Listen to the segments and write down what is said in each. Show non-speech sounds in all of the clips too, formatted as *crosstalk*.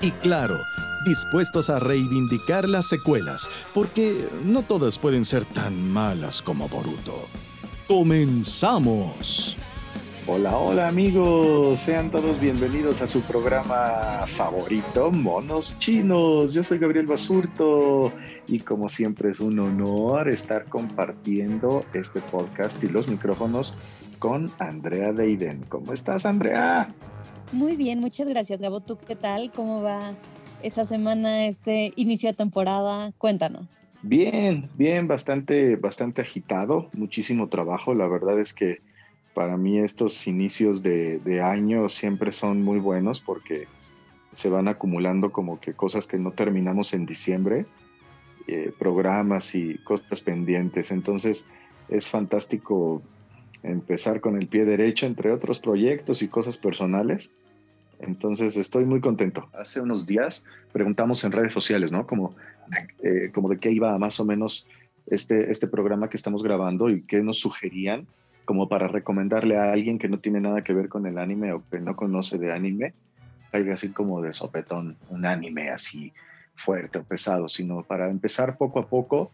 Y claro, dispuestos a reivindicar las secuelas, porque no todas pueden ser tan malas como Boruto. ¡Comenzamos! Hola, hola amigos, sean todos bienvenidos a su programa favorito, Monos Chinos. Yo soy Gabriel Basurto y como siempre es un honor estar compartiendo este podcast y los micrófonos con Andrea Deiden. ¿Cómo estás, Andrea? Muy bien, muchas gracias, Gabo. ¿Tú qué tal? ¿Cómo va esta semana, este inicio de temporada? Cuéntanos. Bien, bien, bastante, bastante agitado, muchísimo trabajo. La verdad es que para mí estos inicios de, de, año siempre son muy buenos porque se van acumulando como que cosas que no terminamos en diciembre, eh, programas y cosas pendientes. Entonces es fantástico empezar con el pie derecho entre otros proyectos y cosas personales. Entonces estoy muy contento. Hace unos días preguntamos en redes sociales, ¿no? Como, eh, como de qué iba más o menos este, este programa que estamos grabando y qué nos sugerían como para recomendarle a alguien que no tiene nada que ver con el anime o que no conoce de anime, algo así como de sopetón, un anime así fuerte o pesado, sino para empezar poco a poco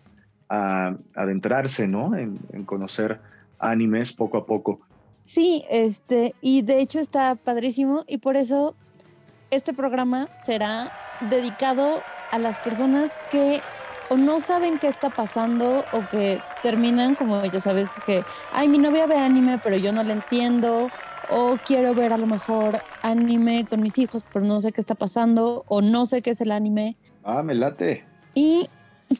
a adentrarse, ¿no? En, en conocer animes poco a poco. Sí, este, y de hecho está padrísimo y por eso este programa será dedicado a las personas que o no saben qué está pasando o que terminan como ya sabes que, ay, mi novia ve anime pero yo no le entiendo o quiero ver a lo mejor anime con mis hijos pero no sé qué está pasando o no sé qué es el anime. Ah, me late. Y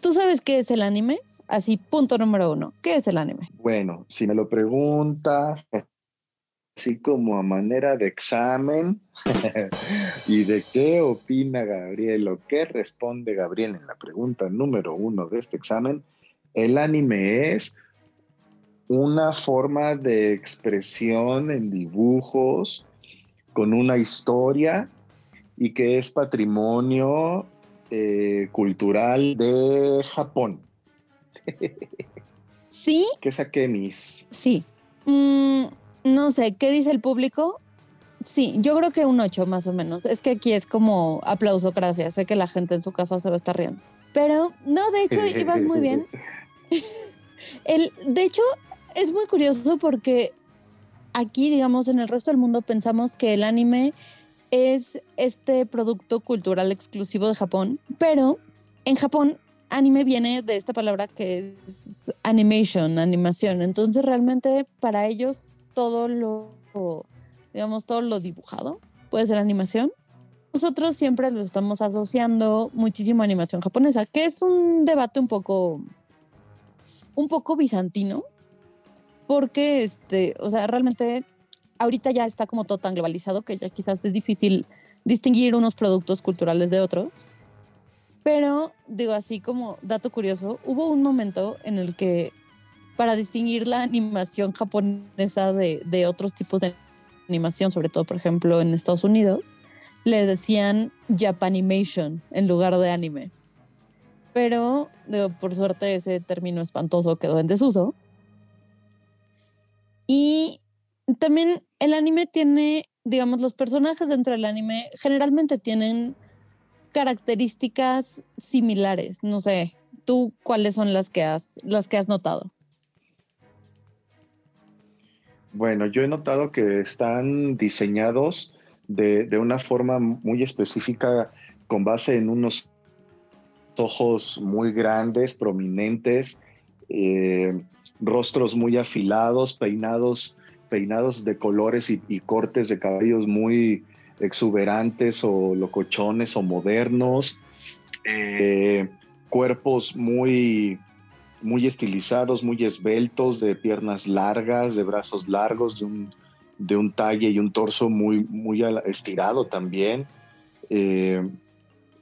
tú sabes qué es el anime? Así, punto número uno. ¿Qué es el anime? Bueno, si me lo preguntas, *laughs* así como a manera de examen, *laughs* ¿y de qué opina Gabriel o qué responde Gabriel en la pregunta número uno de este examen? El anime es una forma de expresión en dibujos con una historia y que es patrimonio eh, cultural de Japón. ¿Sí? ¿Qué saqué, mis? Sí. Mm, no sé, ¿qué dice el público? Sí, yo creo que un 8 más o menos. Es que aquí es como aplauso, gracias. Sé que la gente en su casa se va a estar riendo. Pero no, de hecho, *laughs* ibas muy bien. *laughs* el, de hecho, es muy curioso porque aquí, digamos, en el resto del mundo pensamos que el anime es este producto cultural exclusivo de Japón, pero en Japón anime viene de esta palabra que es animation, animación. Entonces realmente para ellos todo lo, digamos, todo lo dibujado puede ser animación. Nosotros siempre lo estamos asociando muchísimo a animación japonesa, que es un debate un poco, un poco bizantino, porque, este, o sea, realmente ahorita ya está como todo tan globalizado que ya quizás es difícil distinguir unos productos culturales de otros. Pero, digo, así como dato curioso, hubo un momento en el que para distinguir la animación japonesa de, de otros tipos de animación, sobre todo, por ejemplo, en Estados Unidos, le decían Japanimation en lugar de anime. Pero, digo, por suerte, ese término espantoso quedó en desuso. Y también el anime tiene, digamos, los personajes dentro del anime generalmente tienen características similares. No sé, ¿tú cuáles son las que has, las que has notado? Bueno, yo he notado que están diseñados de, de una forma muy específica con base en unos ojos muy grandes, prominentes, eh, rostros muy afilados, peinados, peinados de colores y, cortes de cabellos muy exuberantes o locochones o modernos, eh, cuerpos muy, muy estilizados, muy esbeltos, de piernas largas, de brazos largos, de un, de un talle y un torso muy, muy estirado también. Eh,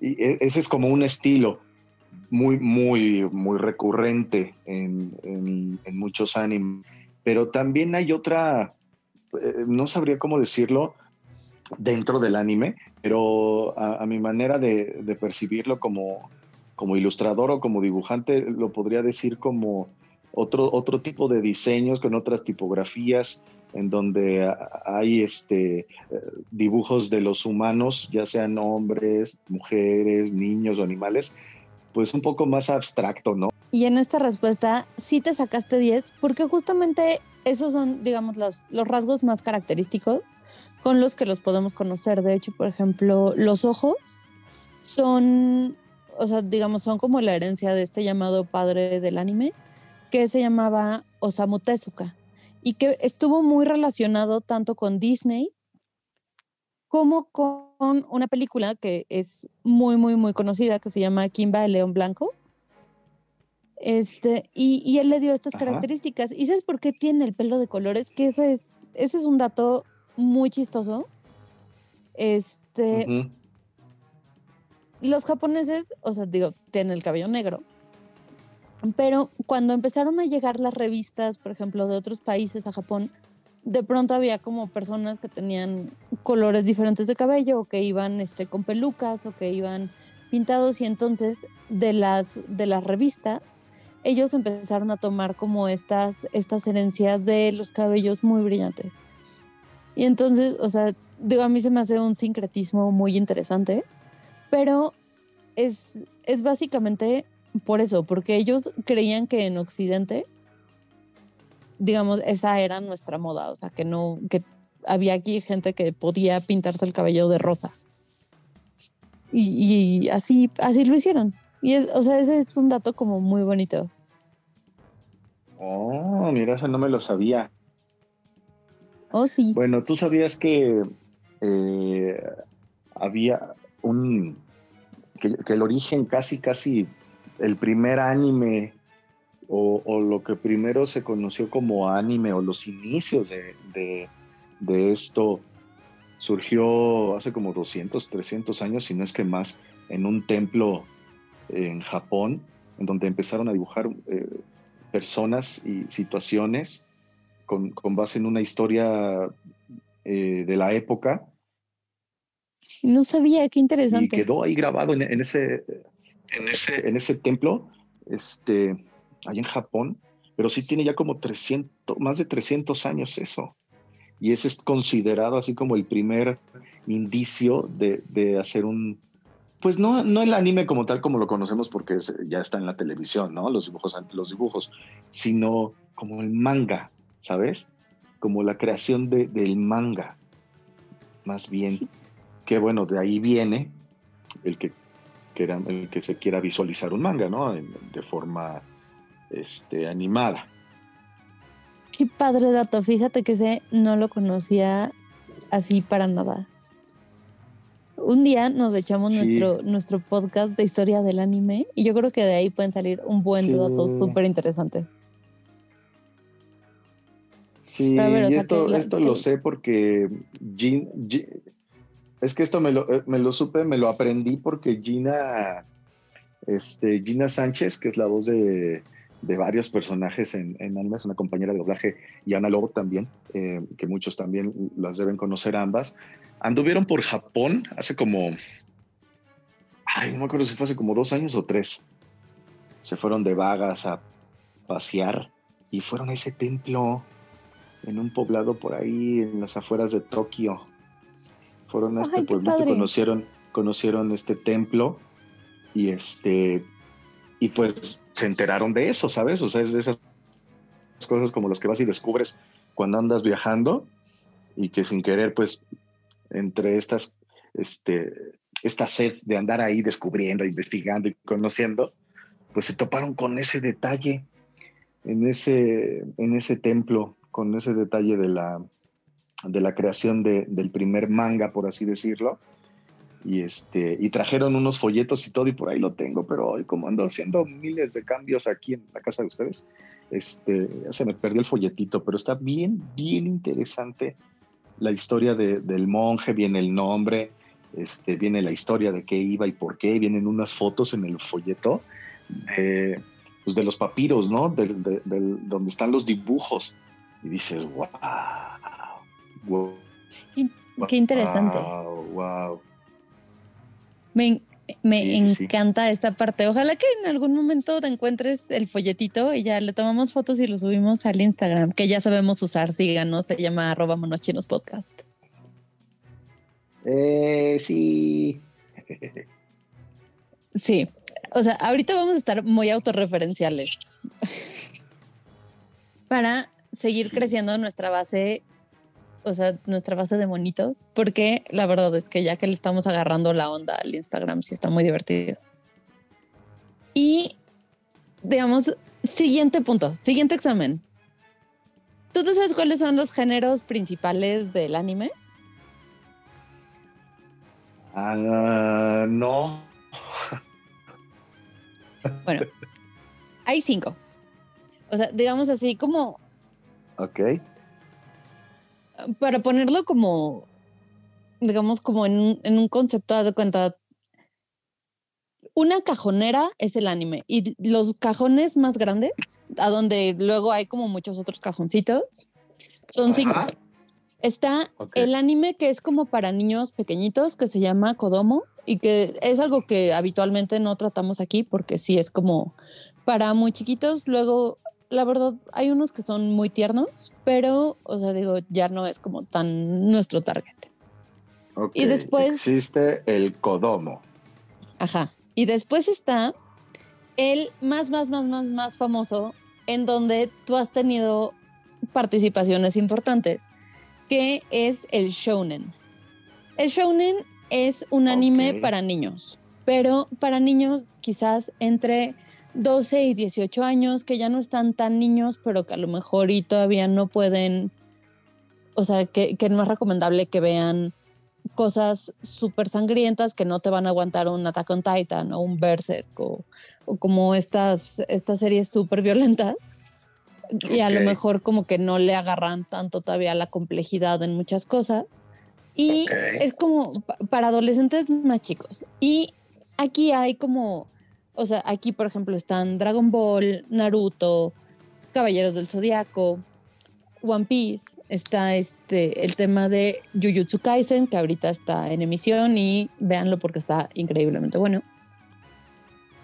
y e, ese es como un estilo muy, muy, muy recurrente en, muchos animes. Pero también hay otra, eh, no sabría cómo decirlo, dentro del anime, pero a, mi manera de, percibirlo como, como ilustrador o como dibujante, lo podría decir como otro, otro tipo de diseños con otras tipografías en donde hay este, eh, dibujos de los humanos, ya sean hombres, mujeres, niños o animales, pues un poco más abstracto, ¿no? Y en esta respuesta sí te sacaste 10 porque justamente esos son, digamos, los, los rasgos más característicos con los que los podemos conocer. De hecho, por ejemplo, los ojos son, o sea, digamos, son como la herencia de este llamado padre del anime, que se llamaba Osamu Tezuka y que estuvo muy relacionado tanto con Disney como con una película que es muy, muy, muy conocida, que se llama Kimba el León Blanco. Este, y, él le dio estas características. ¿Y sabes por qué tiene el pelo de colores? Que ese es, ese es un dato muy chistoso. Este, los japoneses, o sea, digo, tienen el cabello negro, pero cuando empezaron a llegar las revistas, por ejemplo, de otros países a Japón, de pronto había como personas que tenían colores diferentes de cabello o que iban este, con pelucas o que iban pintados y entonces de las, de las revistas ellos empezaron a tomar como estas, estas herencias de los cabellos muy brillantes. Y entonces, o sea, digo, a mí se me hace un sincretismo muy interesante, pero es, es básicamente por eso, porque ellos creían que en Occidente digamos, esa era nuestra moda, o sea, que no, que había aquí gente que podía pintarse el cabello de rosa. Y, así, así lo hicieron. Y es, o sea, ese es un dato como muy bonito. Oh, mira, eso no me lo sabía. Oh. Bueno, tú sabías que eh, había un. Que, el origen casi, casi. El primer anime o, lo que primero se conoció como anime o los inicios de, esto surgió hace como 200, 300 años, si no es que más, en un templo en Japón, en donde empezaron a dibujar eh, personas y situaciones con, base en una historia eh, de la época. No sabía, qué interesante. Y quedó ahí grabado en, ese, en, ese, en ese templo. Este, allá en Japón, pero sí tiene ya como 300, más de 300 años eso. Y ese es considerado así como el primer indicio de, hacer un, pues no, no el anime como tal como lo conocemos porque ya está en la televisión, ¿no? Los dibujos, los dibujos, sino como el manga, ¿sabes? Como la creación de, del manga, más bien. Que bueno, de ahí viene el que, el que se quiera visualizar un manga, ¿no? de forma este, animada. Qué padre dato, fíjate que ese no lo conocía así para nada. Un día nos echamos nuestro, nuestro podcast de historia del anime y yo creo que de ahí pueden salir un buen dato súper interesante. Sí, y esto, esto lo sé porque es que esto me lo, me lo supe, me lo aprendí porque Gina, este, Gina Sánchez, que es la voz de de varios personajes en, en animes, una compañera de doblaje y Ana Lobo también, eh, que muchos también las deben conocer ambas, anduvieron por Japón hace como, ay, no me acuerdo si fue hace como dos años o tres. Se fueron de vagas a pasear y fueron a ese templo en un poblado por ahí en las afueras de Tokio. Fueron a este pueblito y conocieron, conocieron este templo y este y pues se enteraron de eso, ¿sabes? O sea, es de esas cosas como las que vas y descubres cuando andas viajando y que sin querer, pues, entre estas este, esta sed de andar ahí descubriendo, investigando y conociendo, pues se toparon con ese detalle en ese, en ese templo, con ese detalle de la, de la creación del primer manga, por así decirlo. Y, este, y trajeron unos folletos y todo, y por ahí lo tengo, pero hoy como ando haciendo miles de cambios aquí en la casa de ustedes, este, se me perdió el folletito, pero está bien, bien interesante la historia del monje, viene el nombre, este, viene la historia de qué iba y por qué, vienen unas fotos en el folleto de, pues de los papiros, ¿no? donde están los dibujos. Y dices, wow, Qué, interesante. Wow, Me, encanta esta parte. Ojalá que en algún momento te encuentres el folletito y ya le tomamos fotos y lo subimos al Instagram, que ya sabemos usar. Síganos, se llama arroba monoschinos podcast. Eh, sí. sí. O sea, ahorita vamos a estar muy autorreferenciales *laughs* para seguir creciendo nuestra base o sea, nuestra base de monitos, porque la verdad es que ya que le estamos agarrando la onda al Instagram, sí está muy divertido. Y, digamos, siguiente punto, siguiente examen. ¿Tú te sabes cuáles son los géneros principales del anime? Ah, no. Bueno, hay cinco. O sea, digamos así como... Ok para ponerlo como, digamos, como en un, en un concepto de cuenta, una cajonera es el anime y los cajones más grandes, a donde luego hay como muchos otros cajoncitos, son cinco. Está el anime que es como para niños pequeñitos, que se llama Kodomo, y que es algo que habitualmente no tratamos aquí porque sí es como para muy chiquitos. Luego la verdad, hay unos que son muy tiernos, pero, o sea, digo, ya no es como tan nuestro target. y después... Existe el Kodomo. Ajá. Y después está el más, más, más, más, más famoso, en donde tú has tenido participaciones importantes, que es el shounen. El shounen es un anime para niños, pero para niños quizás entre 12 y 18 años, que ya no están tan niños, pero que a lo mejor y todavía no pueden, o sea, que, no es recomendable que vean cosas súper sangrientas que no te van a aguantar un Attack on Titan o un Berserk o, como estas, estas series súper violentas. Y a lo mejor como que no le agarran tanto todavía la complejidad en muchas cosas. Y es como para adolescentes más chicos. Y aquí hay como o sea, aquí, por ejemplo, están Dragon Ball, Naruto, Caballeros del Zodiaco, One Piece. Está este, el tema de Jujutsu Kaisen, que ahorita está en emisión y véanlo porque está increíblemente bueno.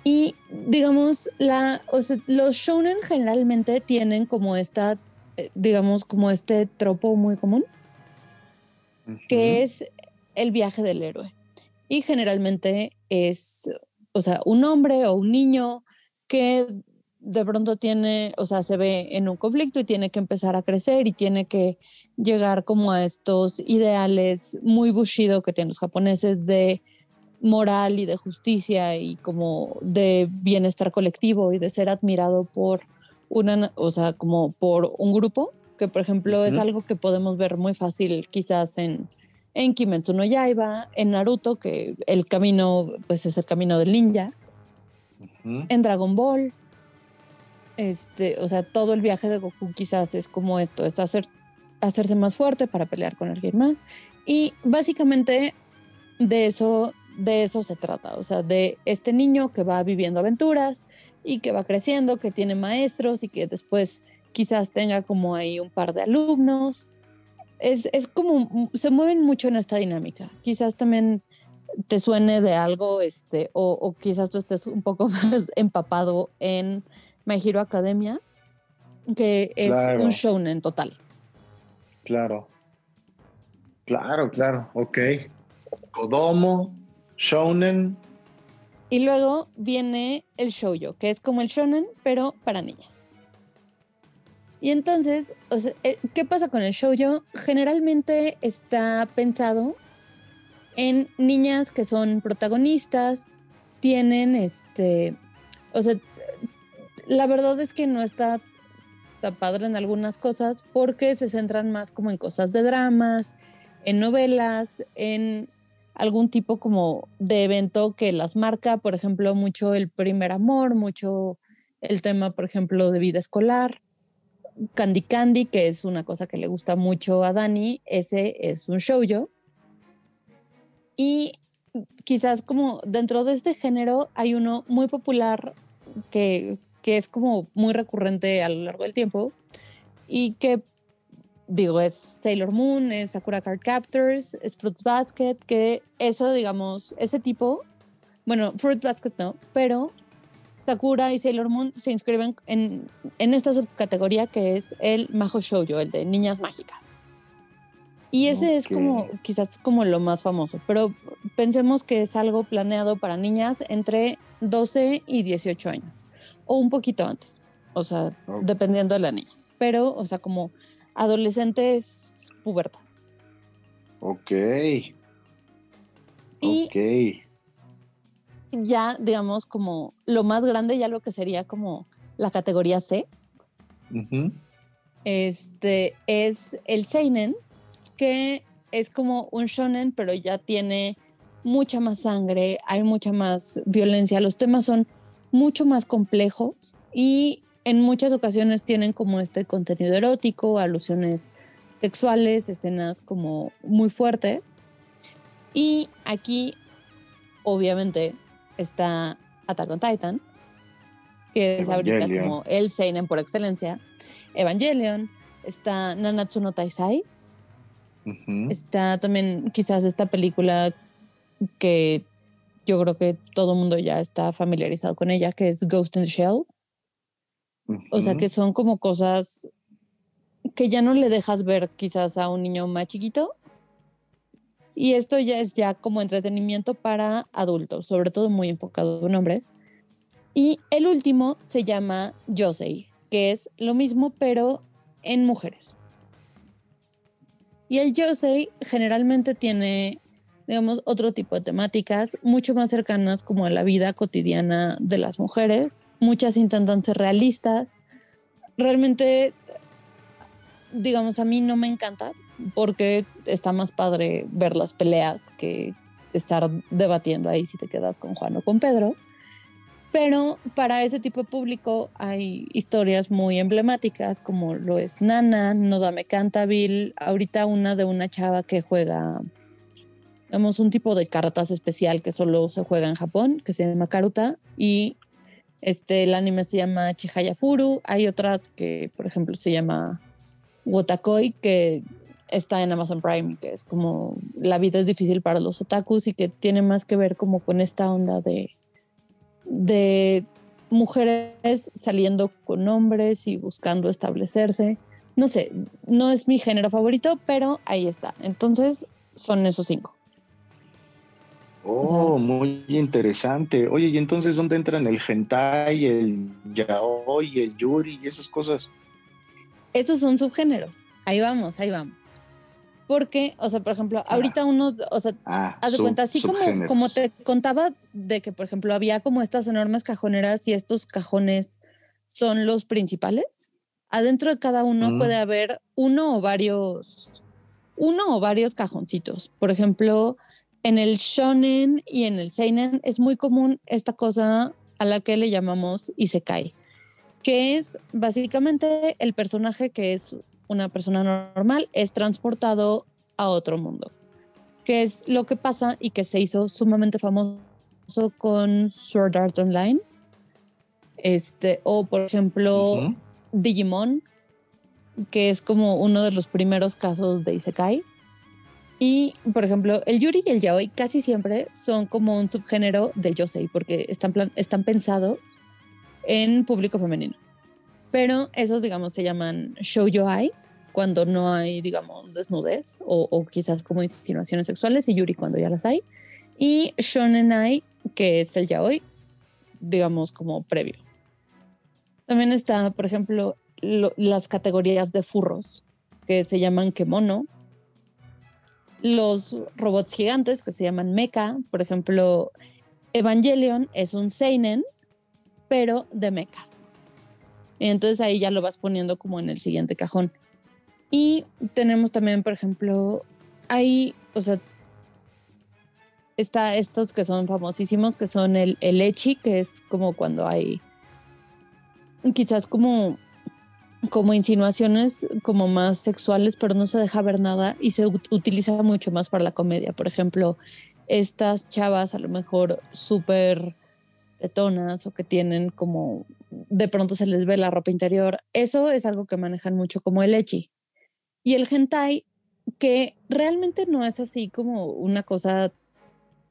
Y digamos, la, los shonen generalmente tienen como esta, eh, digamos, como este tropo muy común, que es el viaje del héroe. Y generalmente es o sea, un hombre o un niño que de pronto tiene, o sea, se ve en un conflicto y tiene que empezar a crecer y tiene que llegar como a estos ideales muy bushido que tienen los japoneses de moral y de justicia y como de bienestar colectivo y de ser admirado por una, o sea, como por un grupo, que por ejemplo es algo que podemos ver muy fácil quizás en en Kimetsu no Yaiba, en Naruto, que el camino pues es el camino del ninja, en Dragon Ball, este, o sea, todo el viaje de Goku quizás es como esto, es hacer, hacerse más fuerte para pelear con alguien más. Y básicamente de eso, de eso se trata, o sea, de este niño que va viviendo aventuras y que va creciendo, que tiene maestros y que después quizás tenga como ahí un par de alumnos es, es como, se mueven mucho en esta dinámica. Quizás también te suene de algo, este, o, quizás tú estés un poco *laughs* más empapado en My Hero Academia, que es un shonen total. Claro. Claro, claro, ok. Kodomo, shonen. Y luego viene el shoujo, que es como el shonen, pero para niñas. Y entonces, eh, ¿qué pasa con el shoujo? Generalmente está pensado en niñas que son protagonistas, tienen este, o sea, la verdad es que no está tan padre en algunas cosas porque se centran más como en cosas de dramas, en novelas, en algún tipo como de evento que las marca, por ejemplo, mucho el primer amor, mucho el tema, por ejemplo, de vida escolar. Candy Candy, que es una cosa que le gusta mucho a Dani, ese es un shoujo. Y quizás como dentro de este género hay uno muy popular que, que es como muy recurrente a lo largo del tiempo y que digo, es Sailor Moon, es Sakura Card Captors, es Fruits Basket, que eso, digamos, ese tipo, bueno, Fruits Basket no, pero Sakura y Sailor Moon se inscriben en, en esta subcategoría que es el Majo Shoujo, el de niñas mágicas. Y ese es como, quizás como lo más famoso, pero pensemos que es algo planeado para niñas entre 12 y 18 años, o un poquito antes, o sea, dependiendo de la niña. Pero, o sea, como adolescentes pubertas. Ok. Y ok. Ya, digamos, como lo más grande, ya lo que sería como la categoría C, este es el Seinen, que es como un shonen, pero ya tiene mucha más sangre, hay mucha más violencia, los temas son mucho más complejos y en muchas ocasiones tienen como este contenido erótico, alusiones sexuales, escenas como muy fuertes. Y aquí, obviamente, está Attack on Titan, que es ahorita como el seinen por excelencia. Evangelion, está Nanatsu no Taisai, Ujú. está también quizás esta película que yo creo que todo el mundo ya está familiarizado con ella, que es Ghost in the Shell. O sea, que son como cosas que ya no le dejas ver quizás a un niño más chiquito. Y esto ya es ya como entretenimiento para adultos, sobre todo muy enfocado en hombres. Y el último se llama Yosei, que es lo mismo pero en mujeres. Y el Yosei generalmente tiene, digamos, otro tipo de temáticas mucho más cercanas como a la vida cotidiana de las mujeres. Muchas intentan ser realistas. Realmente, digamos, a mí no me encanta porque está más padre ver las peleas que estar debatiendo ahí si te quedas con Juan o con Pedro. Pero para ese tipo de público hay historias muy emblemáticas como lo es Nana, Nodame Cantabile, ahorita una de una chava que juega, digamos, un tipo de cartas especial que solo se juega en Japón, que se llama Karuta, y este, el anime se llama Chihaya Furu, hay otras que, por ejemplo, se llama Wotakoi, que está en Amazon Prime, que es como la vida es difícil para los otakus y que tiene más que ver como con esta onda de de mujeres saliendo con hombres y buscando establecerse. No sé, no es mi género favorito, pero ahí está. Entonces, son esos cinco. Oh, muy interesante. Oye, ¿y entonces dónde entran el hentai, el yaoi, el yuri y esas cosas? Esos son subgéneros. Ahí vamos, ahí vamos. Porque, o sea, por ejemplo, ahorita uno, o sea, Ah, haz de sub- cuenta, así como, como te contaba de que, por ejemplo, había como estas enormes cajoneras y estos cajones son los principales. Adentro de cada uno Mm. puede haber uno o varios, uno o varios cajoncitos. Por ejemplo, en el shonen y en el seinen es muy común esta cosa a la que le llamamos isekai, que es básicamente el personaje que es una persona normal es transportado a otro mundo que es lo que pasa y que se hizo sumamente famoso con Sword Art Online. Este, o por ejemplo. Digimon, que es como uno de los primeros casos de Isekai. Y, por ejemplo, el Yuri y el Yaoi casi siempre son como un subgénero del Yosei, porque están, plan- están pensados en público femenino. Pero esos, digamos, se llaman Shoujo-ai, cuando no hay, digamos, desnudez o, quizás como insinuaciones sexuales, y Yuri cuando ya las hay. Y Shonen-ai, que es el Yaoi, digamos, como previo. También está, por ejemplo, lo- las categorías de furros, que se llaman kemono, los robots gigantes que se llaman mecha. Por ejemplo, Evangelion es un seinen, pero de mechas. Entonces ahí ya lo vas poniendo como en el siguiente cajón. Y tenemos también, por ejemplo, hay, o sea, está estos que son famosísimos, que son el, el echi, que es como cuando hay quizás como, como insinuaciones como más sexuales, pero no se deja ver nada y se utiliza mucho más para la comedia. Por ejemplo, estas chavas a lo mejor súper tetonas o que tienen como de pronto se les ve la ropa interior. Eso es algo que manejan mucho como el echi. Y el hentai, que realmente no es así como una cosa,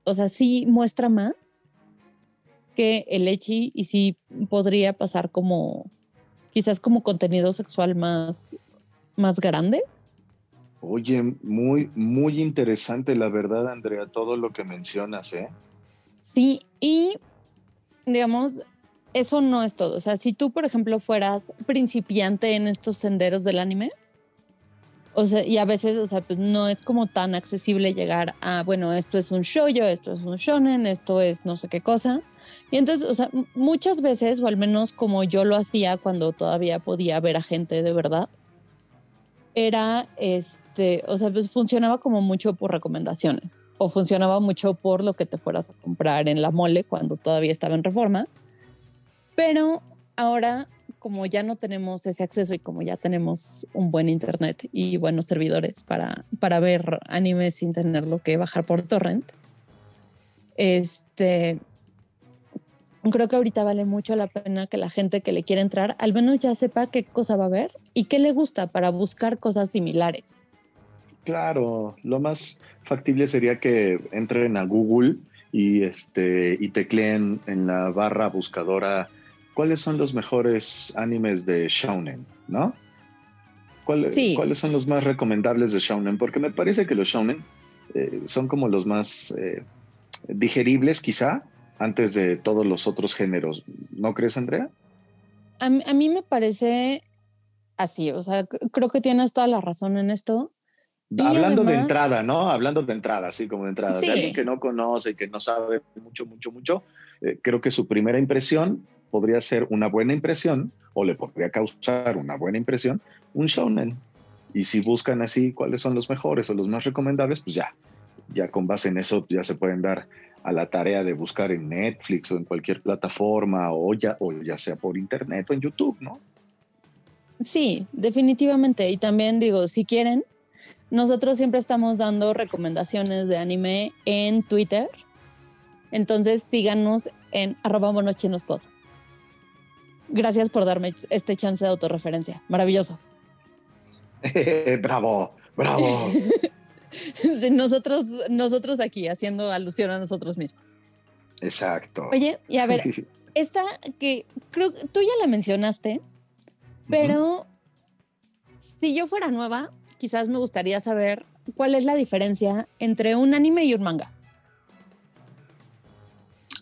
o sea, sí muestra más que el echi y sí podría pasar como, quizás como contenido sexual más, más grande. Oye, muy, muy interesante, la verdad, Andrea, todo lo que mencionas, ¿eh? Sí, y digamos, eso no es todo. O sea, si tú, por ejemplo, fueras principiante en estos senderos del anime, o sea, y a veces, o sea, pues no es como tan accesible llegar a, bueno, esto es un shoujo, esto es un shonen, esto es no sé qué cosa. Y entonces, o sea, muchas veces, o al menos como yo lo hacía cuando todavía podía ver a gente de verdad, era, este, o sea, pues funcionaba como mucho por recomendaciones o funcionaba mucho por lo que te fueras a comprar en la mole cuando todavía estaba en reforma. Pero ahora, como ya no tenemos ese acceso y como ya tenemos un buen internet y buenos servidores para, para ver anime sin tenerlo que bajar por torrent, este, creo que ahorita vale mucho la pena que la gente que le quiere entrar al menos ya sepa qué cosa va a ver y qué le gusta para buscar cosas similares. Claro, lo más factible sería que entren a Google y, este, y tecleen en la barra buscadora cuáles son los mejores animes de Shonen, ¿no? ¿Cuáles son los más recomendables de Shonen? Porque me parece que los Shonen eh, son como los más eh, digeribles quizá antes de todos los otros géneros. ¿No crees, Andrea? A, mí me parece así, o sea, creo que tienes toda la razón en esto. Hablando de entrada, ¿no? Hablando de entrada, así como de entrada. De alguien que no conoce, y que no sabe mucho, mucho, mucho, eh, creo que su primera impresión podría ser una buena impresión o le podría causar una buena impresión un shonen. Y si buscan así cuáles son los mejores o los más recomendables, pues ya, ya con base en eso ya se pueden dar a la tarea de buscar en Netflix o en cualquier plataforma o ya, o ya sea por internet o en YouTube, ¿no? Sí, definitivamente. Y también digo, si quieren, nosotros siempre estamos dando recomendaciones de anime en Twitter. Entonces síganos en arroba monochinospod. Gracias por darme este chance de autorreferencia. Maravilloso. *laughs* bravo, bravo. *laughs* nosotros, nosotros aquí haciendo alusión a nosotros mismos. Exacto. Oye, y a ver, *laughs* esta que creo que tú ya la mencionaste, pero si yo fuera nueva, quizás me gustaría saber cuál es la diferencia entre un anime y un manga.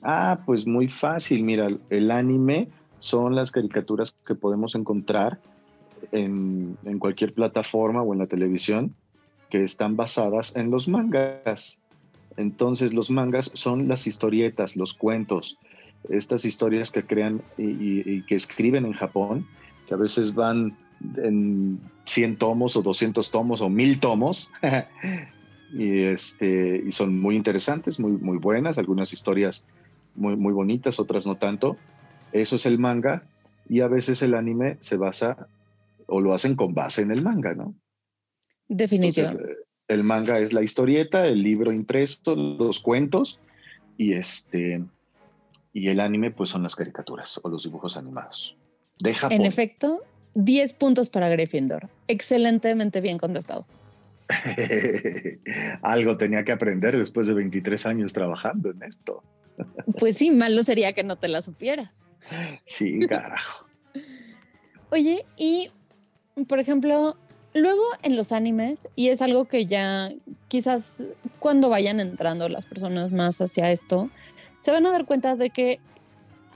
Ah, pues muy fácil. Mira, el anime son las caricaturas que podemos encontrar en, cualquier plataforma o en la televisión que están basadas en los mangas. Entonces los mangas son las historietas, los cuentos, estas historias que crean y, que escriben en Japón, que a veces van en 100 tomos o 200 tomos o 1000 tomos. *laughs* y, este, y son muy interesantes, muy, muy buenas, algunas historias muy, muy bonitas, otras no tanto. Eso es el manga y a veces el anime se basa o lo hacen con base en el manga, ¿no? Definitivamente. Eh, el manga es la historieta, el libro impreso, los cuentos y este y el anime pues son las caricaturas o los dibujos animados. De En efecto, 10 puntos para Gryffindor. Excelentemente bien contestado. *laughs* Algo tenía que aprender después de 23 años trabajando en esto. pues sí, malo sería que no te la supieras. Sí, carajo. *laughs* Oye, y por ejemplo, Luego en los animes, y es algo que ya quizás cuando vayan entrando las personas más hacia esto, se van a dar cuenta de que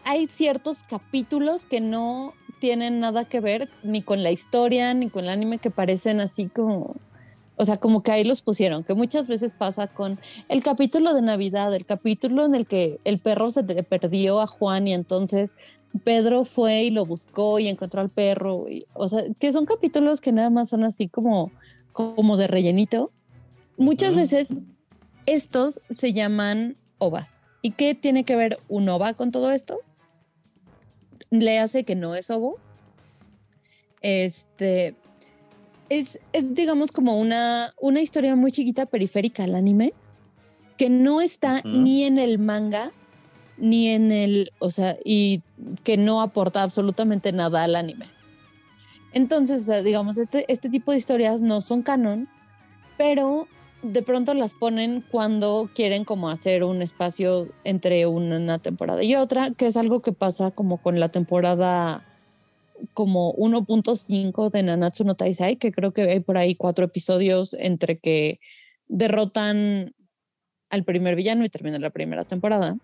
hay ciertos capítulos que no tienen nada que ver ni con la historia ni con el anime que parecen así como O sea, como que ahí los pusieron, que muchas veces pasa con el capítulo de Navidad, el capítulo en el que el perro se le perdió a Juan y entonces Pedro fue y lo buscó y encontró al perro. o sea, que son capítulos que nada más son así como, como de rellenito. Muchas veces estos se llaman ovas. ¿Y qué tiene que ver un ova con todo esto? Le hace que no es ovo. Este, es, digamos, como una, una historia muy chiquita periférica al anime, que no está ni en el manga, ni en el, o sea, y que no aporta absolutamente nada al anime. Entonces, digamos, este, este tipo de historias no son canon, pero de pronto las ponen cuando quieren como hacer un espacio entre una temporada y otra, que es algo que pasa como con la temporada como 1.5 de Nanatsu no Taisai, que creo que hay por ahí cuatro episodios entre que derrotan al primer villano y termina la primera temporada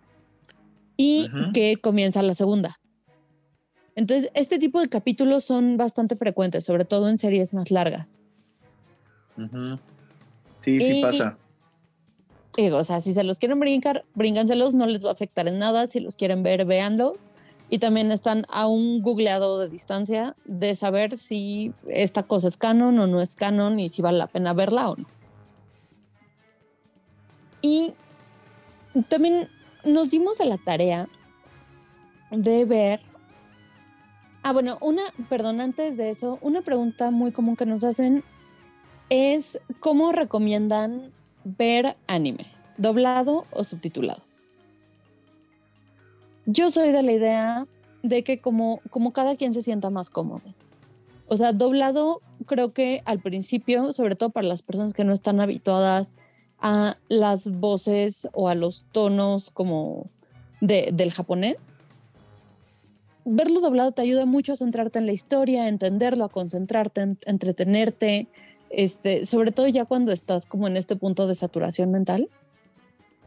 y que comienza la segunda. Entonces, este tipo de capítulos son bastante frecuentes, sobre todo en series más largas. Sí, sí pasa. o sea, si se los quieren brincar, brínganselos, no les va a afectar en nada. Si los quieren ver, véanlos y también están a un googleado de distancia de saber si esta cosa es canon o no es canon y si vale la pena verla o no. Y también nos dimos a la tarea de ver. Ah, bueno, una, perdón, antes de eso, una pregunta muy común que nos hacen es cómo recomiendan ver anime, doblado o subtitulado. Yo soy de la idea de que como, como cada quien se sienta más cómodo. O sea, doblado creo que al principio, sobre todo para las personas que no están habituadas a las voces o a los tonos como del japonés, verlo doblado te ayuda mucho a centrarte en la historia, a entenderlo, a concentrarte, a entretenerte, este, sobre todo ya cuando estás como en este punto de saturación mental.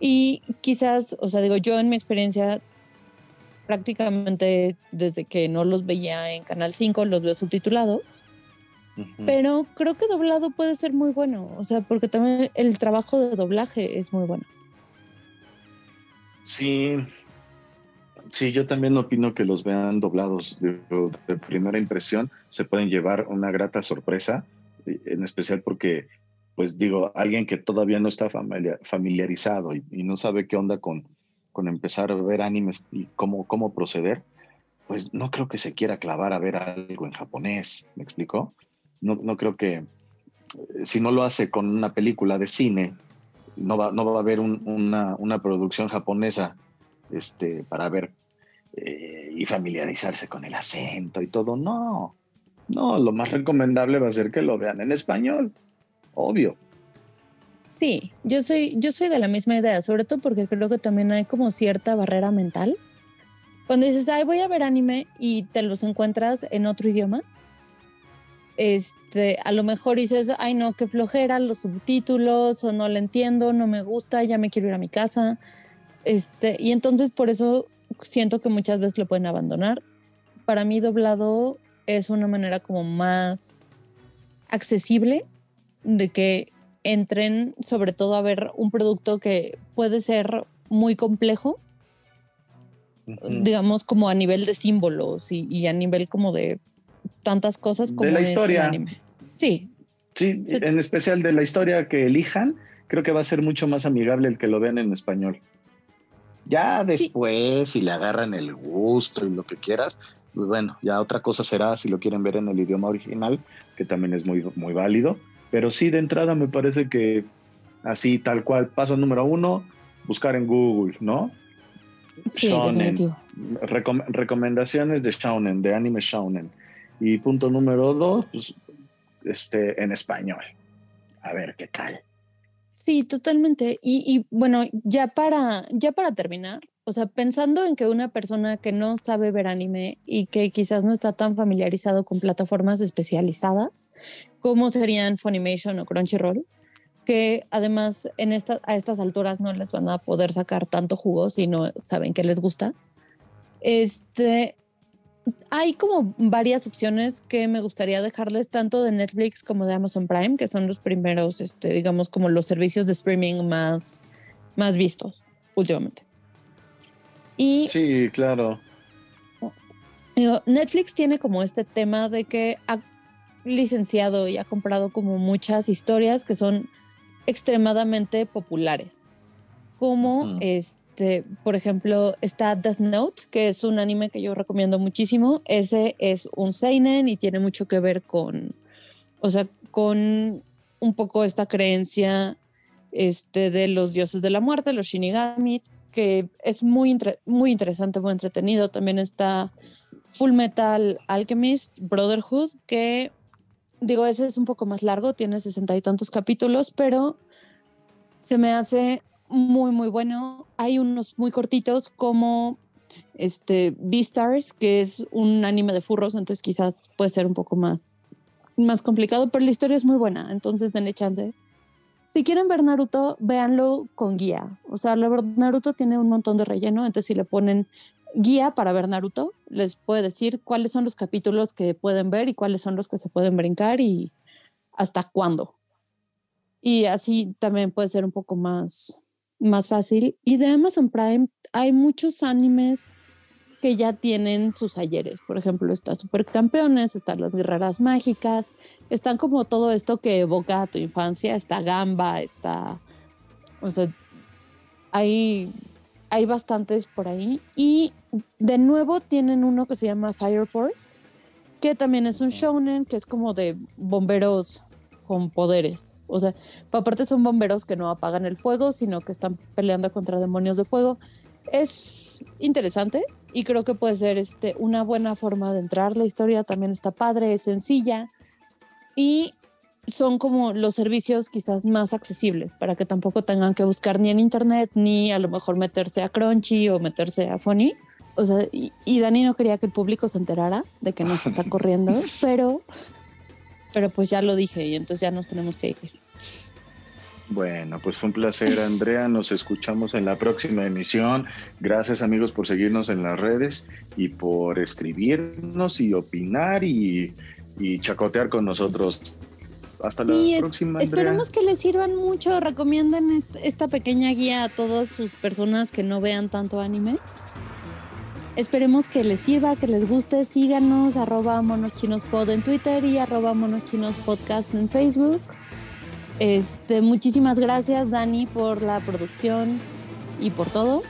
Y quizás, o sea, digo, yo en mi experiencia prácticamente desde que no los veía en Canal 5, los veo subtitulados. Pero creo que doblado puede ser muy bueno, o sea, porque también el trabajo de doblaje es muy bueno. Sí, sí, yo también opino que los vean doblados de, primera impresión, se pueden llevar una grata sorpresa, en especial porque, pues digo, alguien que todavía no está familiarizado y no sabe qué onda con, con empezar a ver animes y cómo, cómo proceder, pues no creo que se quiera clavar a ver algo en japonés, ¿me explicó? No, no creo que, eh, si no lo hace con una película de cine, no va, no va a haber una, una, producción japonesa este, para ver eh, y familiarizarse con el acento y todo. No, no, lo más recomendable va a ser que lo vean en español, obvio. Sí, yo soy, yo soy de la misma idea, sobre todo porque creo que también hay como cierta barrera mental. Cuando dices, ay, voy a ver anime y te los encuentras en otro idioma, este, a lo mejor dices, ay, no, qué flojera los subtítulos, o no lo entiendo, no me gusta, ya me quiero ir a mi casa. Este, y entonces por eso siento que muchas veces lo pueden abandonar. Para mí doblado es una manera como más accesible de que entren sobre todo a ver un producto que puede ser muy complejo, digamos como a nivel de símbolos y, a nivel como de tantas cosas como de la historia. Sí. Sí, en especial de la historia que elijan, creo que va a ser mucho más amigable el que lo vean en español. Ya después, si le agarran el gusto y lo que quieras, pues bueno, ya otra cosa será si lo quieren ver en el idioma original, que también es muy, muy válido. Pero sí, de entrada me parece que así, tal cual, paso número uno, buscar en Google, ¿no? Sí, definitivo. recomendaciones de Shounen, de anime Shounen. Y punto número dos, pues, este, en español. A ver qué tal. Sí, totalmente. Y, y, bueno, ya para, ya para terminar, o sea, pensando en que una persona que no sabe ver anime y que quizás no está tan familiarizado con plataformas especializadas, como serían Funimation o Crunchyroll, que además en esta, a estas alturas no les van a poder sacar tanto jugo si no saben que les gusta. Este, hay como varias opciones que me gustaría dejarles, tanto de Netflix como de Amazon Prime, que son los primeros, este, digamos, como los servicios de streaming más, más vistos últimamente. Y sí, claro. Netflix tiene como este tema de que licenciado y ha comprado como muchas historias que son extremadamente populares, como este, por ejemplo, está Death Note, que es un anime que yo recomiendo muchísimo. Ese es un seinen y tiene mucho que ver con, o sea, con un poco esta creencia este, de los dioses de la muerte, los shinigamis, que es muy, muy interesante, muy entretenido. También está Full Metal Alchemist Brotherhood, que digo, ese es un poco más largo, tiene sesenta y tantos capítulos, pero se me hace muy, muy bueno. Hay unos muy cortitos como este Beastars, que es un anime de furros, entonces quizás puede ser un poco más, más complicado, pero la historia es muy buena, entonces denle chance. Si quieren ver Naruto, véanlo con guía. O sea, Naruto tiene un montón de relleno, entonces si le ponen guía para ver Naruto, les puede decir cuáles son los capítulos que pueden ver y cuáles son los que se pueden brincar y hasta cuándo. Y así también puede ser un poco más, más fácil. Y de Amazon Prime hay muchos animes que ya tienen sus ayeres. Por ejemplo, está Supercampeones, están las Guerreras Mágicas, están como todo esto que evoca a tu infancia, está Gamba, está... O sea, hay hay bastantes por ahí. Y de nuevo tienen uno que se llama Fire Force, que también es un shonen, que es como de bomberos con poderes. O sea, aparte son bomberos que no apagan el fuego, sino que están peleando contra demonios de fuego. Es interesante y creo que puede ser este, una buena forma de entrar. La historia también está padre, es sencilla y son como los servicios quizás más accesibles para que tampoco tengan que buscar ni en internet ni a lo mejor meterse a Crunchy o meterse a Funny. O sea, y, Dani no quería que el público se enterara de que nos está *laughs* corriendo, pero, pero pues ya lo dije y entonces ya nos tenemos que ir. Bueno, pues fue un placer, Andrea. Nos escuchamos en la próxima emisión. Gracias, amigos, por seguirnos en las redes y por escribirnos y opinar y, y chacotear con nosotros. Hasta la próxima. Esperemos que les sirvan mucho. Recomienden esta pequeña guía a todas sus personas que no vean tanto anime. Esperemos que les sirva, que les guste. Síganos, arroba monochinospod en Twitter y arroba monochinospodcast en Facebook. Este, muchísimas gracias, Dani, por la producción y por todo.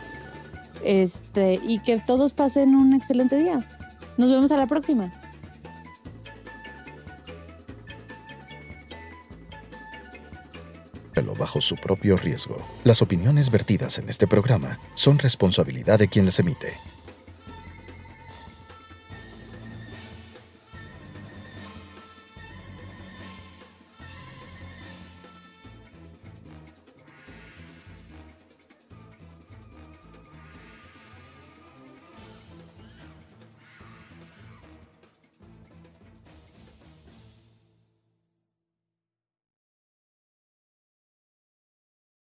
Este, y que todos pasen un excelente día. Nos vemos a la próxima. Bajo su propio riesgo. Las opiniones vertidas en este programa son responsabilidad de quien las emite